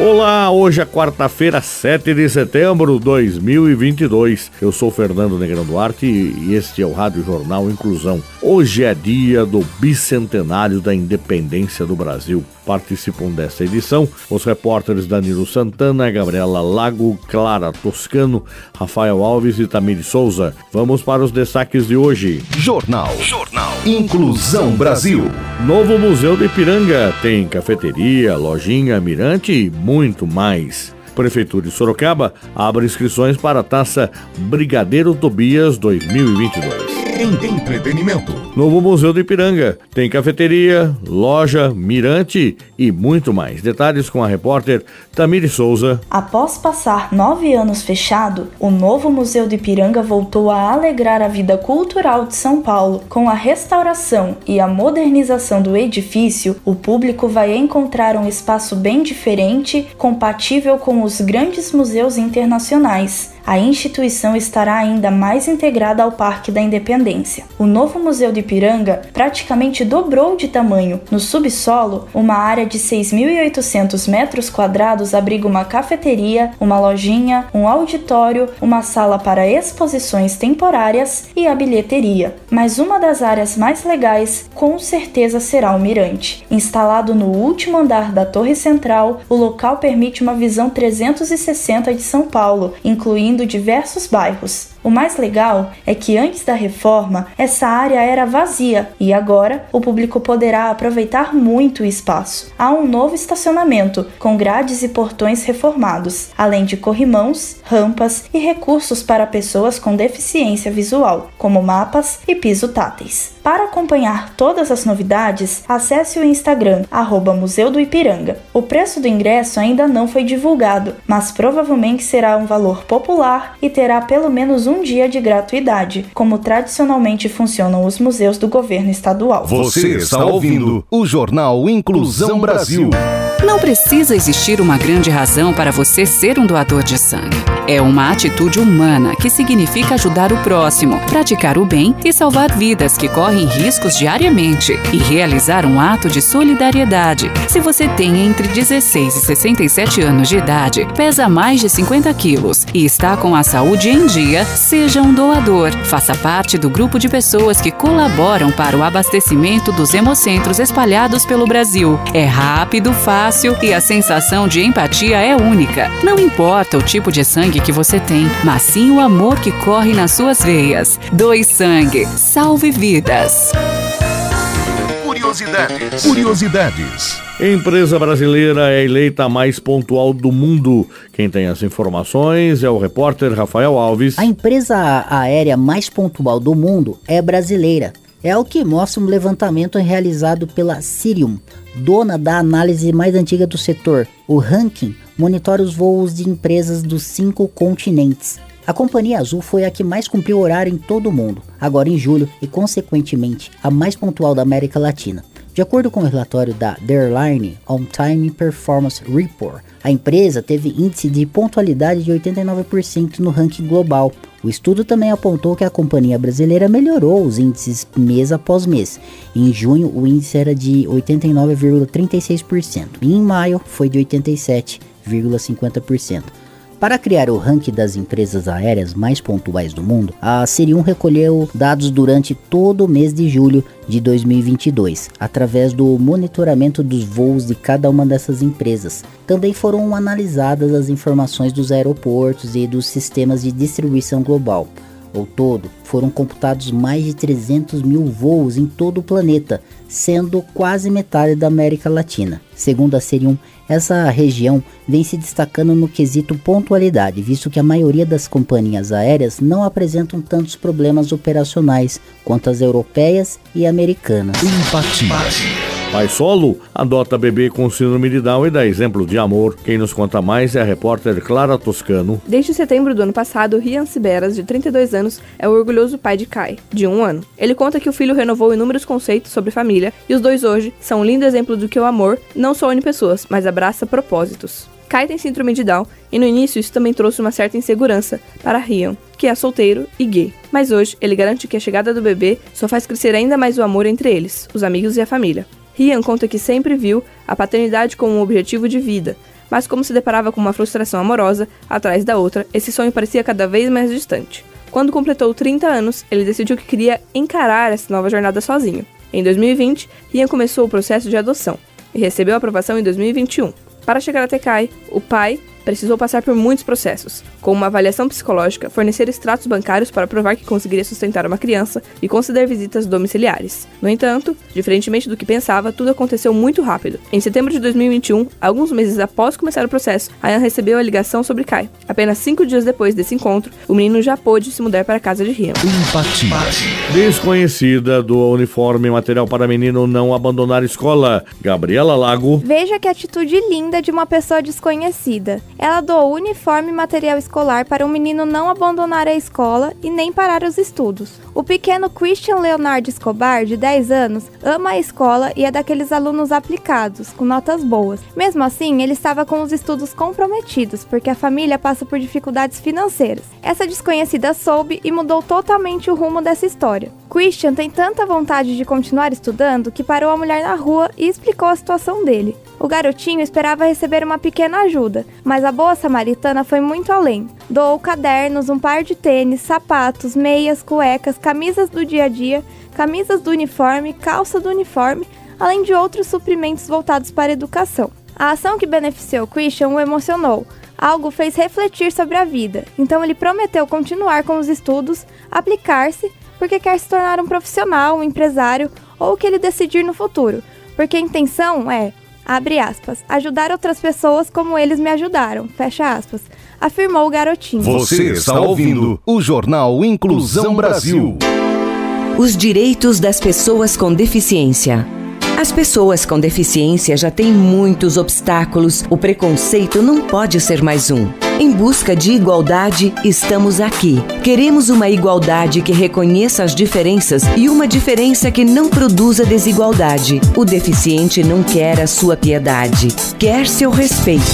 Olá, hoje é quarta-feira, 7 de setembro de 2022. Eu sou Fernando Negrão Duarte e este é o Rádio Jornal Inclusão. Hoje é dia do bicentenário da independência do Brasil. Participam desta edição os repórteres Danilo Santana, Gabriela Lago, Clara Toscano, Rafael Alves e Tamir Souza. Vamos para os destaques de hoje. Jornal. Jornal. Inclusão Brasil. Novo Museu de Ipiranga tem cafeteria, lojinha, mirante e muito mais. Prefeitura de Sorocaba abre inscrições para a taça Brigadeiro Tobias 2022 entretenimento. Novo Museu do Ipiranga. Tem cafeteria, loja, mirante e muito mais. Detalhes com a repórter Tamiri Souza. Após passar nove anos fechado, o novo Museu do Ipiranga voltou a alegrar a vida cultural de São Paulo. Com a restauração e a modernização do edifício, o público vai encontrar um espaço bem diferente, compatível com os grandes museus internacionais a instituição estará ainda mais integrada ao Parque da Independência. O novo Museu de Ipiranga praticamente dobrou de tamanho. No subsolo, uma área de 6.800 metros quadrados abriga uma cafeteria, uma lojinha, um auditório, uma sala para exposições temporárias e a bilheteria. Mas uma das áreas mais legais com certeza será o mirante. Instalado no último andar da Torre Central, o local permite uma visão 360 de São Paulo, incluindo diversos bairros. O mais legal é que antes da reforma, essa área era vazia e agora o público poderá aproveitar muito o espaço. Há um novo estacionamento, com grades e portões reformados, além de corrimãos, rampas e recursos para pessoas com deficiência visual, como mapas e piso táteis. Para acompanhar todas as novidades, acesse o Instagram, Museu do Ipiranga. O preço do ingresso ainda não foi divulgado, mas provavelmente será um valor popular e terá pelo menos um dia de gratuidade, como tradicionalmente funcionam os museus do governo estadual. Você está ouvindo o Jornal Inclusão Brasil. Não precisa existir uma grande razão para você ser um doador de sangue. É uma atitude humana que significa ajudar o próximo, praticar o bem e salvar vidas que correm riscos diariamente e realizar um ato de solidariedade. Se você tem entre 16 e 67 anos de idade, pesa mais de 50 quilos e está com a saúde em dia, seja um doador. Faça parte do grupo de pessoas que colaboram para o abastecimento dos hemocentros espalhados pelo Brasil. É rápido, fácil e a sensação de empatia é única. Não importa o tipo de sangue que você tem, mas sim o amor que corre nas suas veias. Doe sangue. Salve vidas. Curiosidades. Curiosidades. Empresa brasileira é eleita a mais pontual do mundo. Quem tem as informações é o repórter Rafael Alves. A empresa aérea mais pontual do mundo é brasileira. É o que mostra um levantamento realizado pela Cirium, dona da análise mais antiga do setor. O ranking monitora os voos de empresas dos cinco continentes. A Companhia Azul foi a que mais cumpriu horário em todo o mundo, agora em julho, e consequentemente a mais pontual da América Latina. De acordo com o relatório da Airline On Time Performance Report, a empresa teve índice de pontualidade de 89% no ranking global. O estudo também apontou que a companhia brasileira melhorou os índices mês após mês. Em junho, o índice era de 89,36% e em maio foi de 87,50%. Para criar o ranking das empresas aéreas mais pontuais do mundo, a Serium recolheu dados durante todo o mês de julho de 2022, através do monitoramento dos voos de cada uma dessas empresas. Também foram analisadas as informações dos aeroportos e dos sistemas de distribuição global. Ao todo, foram computados mais de 300 mil voos em todo o planeta, sendo quase metade da América Latina. Segundo a Serium, essa região vem se destacando no quesito pontualidade, visto que a maioria das companhias aéreas não apresentam tantos problemas operacionais quanto as europeias e americanas. Empatia. Pai solo adota bebê com síndrome de Down e dá exemplo de amor. Quem nos conta mais é a repórter Clara Toscano. Desde setembro do ano passado, Rian Siberas, de 32 anos, é o orgulhoso pai de Kai, de um ano. Ele conta que o filho renovou inúmeros conceitos sobre família e os dois hoje são um lindo exemplo do que o amor não só une pessoas, mas abraça propósitos. Kai tem síndrome de Down e no início isso também trouxe uma certa insegurança para Rian, que é solteiro e gay. Mas hoje ele garante que a chegada do bebê só faz crescer ainda mais o amor entre eles, os amigos e a família. Rian conta que sempre viu a paternidade como um objetivo de vida, mas como se deparava com uma frustração amorosa atrás da outra, esse sonho parecia cada vez mais distante. Quando completou 30 anos, ele decidiu que queria encarar essa nova jornada sozinho. Em 2020, Rian começou o processo de adoção e recebeu a aprovação em 2021. Para chegar até Kai, o pai precisou passar por muitos processos, como uma avaliação psicológica, fornecer extratos bancários para provar que conseguiria sustentar uma criança e conceder visitas domiciliares. No entanto, diferentemente do que pensava, tudo aconteceu muito rápido. Em setembro de 2021, alguns meses após começar o processo, Ayan recebeu a ligação sobre Kai. Apenas cinco dias depois desse encontro, o menino já pôde se mudar para a casa de Rian. Empatia. Desconhecida do uniforme material para menino não abandonar escola. Gabriela Lago. Veja que atitude linda de uma pessoa desconhecida. Ela doou uniforme e material escolar para o menino não abandonar a escola e nem parar os estudos. O pequeno Christian Leonardo Escobar, de 10 anos, ama a escola e é daqueles alunos aplicados, com notas boas. Mesmo assim, ele estava com os estudos comprometidos, porque a família passa por dificuldades financeiras. Essa desconhecida soube e mudou totalmente o rumo dessa história. Christian tem tanta vontade de continuar estudando que parou a mulher na rua e explicou a situação dele. O garotinho esperava receber uma pequena ajuda, mas a boa samaritana foi muito além. Doou cadernos, um par de tênis, sapatos, meias, cuecas, camisas do dia a dia, camisas do uniforme, calça do uniforme, além de outros suprimentos voltados para a educação. A ação que beneficiou Christian o emocionou. Algo fez refletir sobre a vida, então ele prometeu continuar com os estudos, aplicar-se, porque quer se tornar um profissional, um empresário ou o que ele decidir no futuro, porque a intenção é abre aspas, ajudar outras pessoas como eles me ajudaram, fecha aspas, afirmou o garotinho. Você está ouvindo o Jornal Inclusão Brasil. Os direitos das pessoas com deficiência. As pessoas com deficiência já têm muitos obstáculos, o preconceito não pode ser mais um. Em busca de igualdade, estamos aqui. Queremos uma igualdade que reconheça as diferenças e uma diferença que não produza desigualdade. O deficiente não quer a sua piedade, quer seu respeito.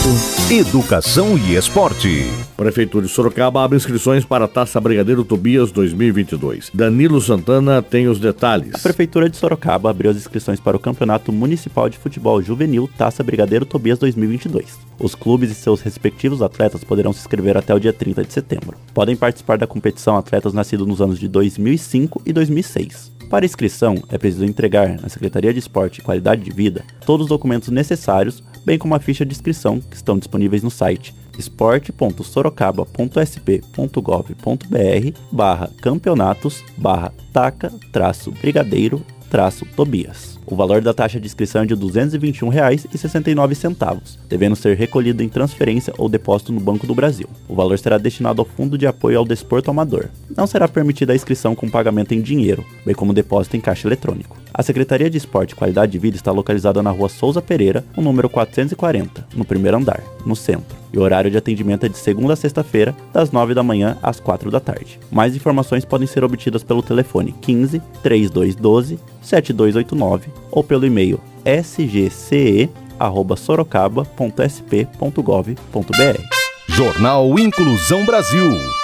Educação e esporte. Prefeitura de Sorocaba abre inscrições para a Taça Brigadeiro Tobias 2022. Danilo Santana tem os detalhes. A Prefeitura de Sorocaba abriu as inscrições para o Campeonato Municipal de Futebol Juvenil Taça Brigadeiro Tobias 2022. Os clubes e seus respectivos atletas poderão se inscrever até o dia 30 de setembro. Podem participar da competição atletas nascidos nos anos de 2005 e 2006. Para inscrição, é preciso entregar na Secretaria de Esporte e Qualidade de Vida todos os documentos necessários, bem como a ficha de inscrição que estão disponíveis no site esporte.sorocaba.sp.gov.br barra campeonatos barra taca traço brigadeiro traço Tobias. O valor da taxa de inscrição é de R$ 221,69, devendo ser recolhido em transferência ou depósito no Banco do Brasil. O valor será destinado ao Fundo de Apoio ao Desporto Amador. Não será permitida a inscrição com pagamento em dinheiro, bem como depósito em caixa eletrônico. A Secretaria de Esporte e Qualidade de Vida está localizada na rua Souza Pereira, no número 440, no primeiro andar, no centro. E o horário de atendimento é de segunda a sexta-feira, das 9 da manhã às 4 da tarde. Mais informações podem ser obtidas pelo telefone 15 3212 7289 ou pelo e-mail sgce@sorocaba.sp.gov.br. Jornal Inclusão Brasil.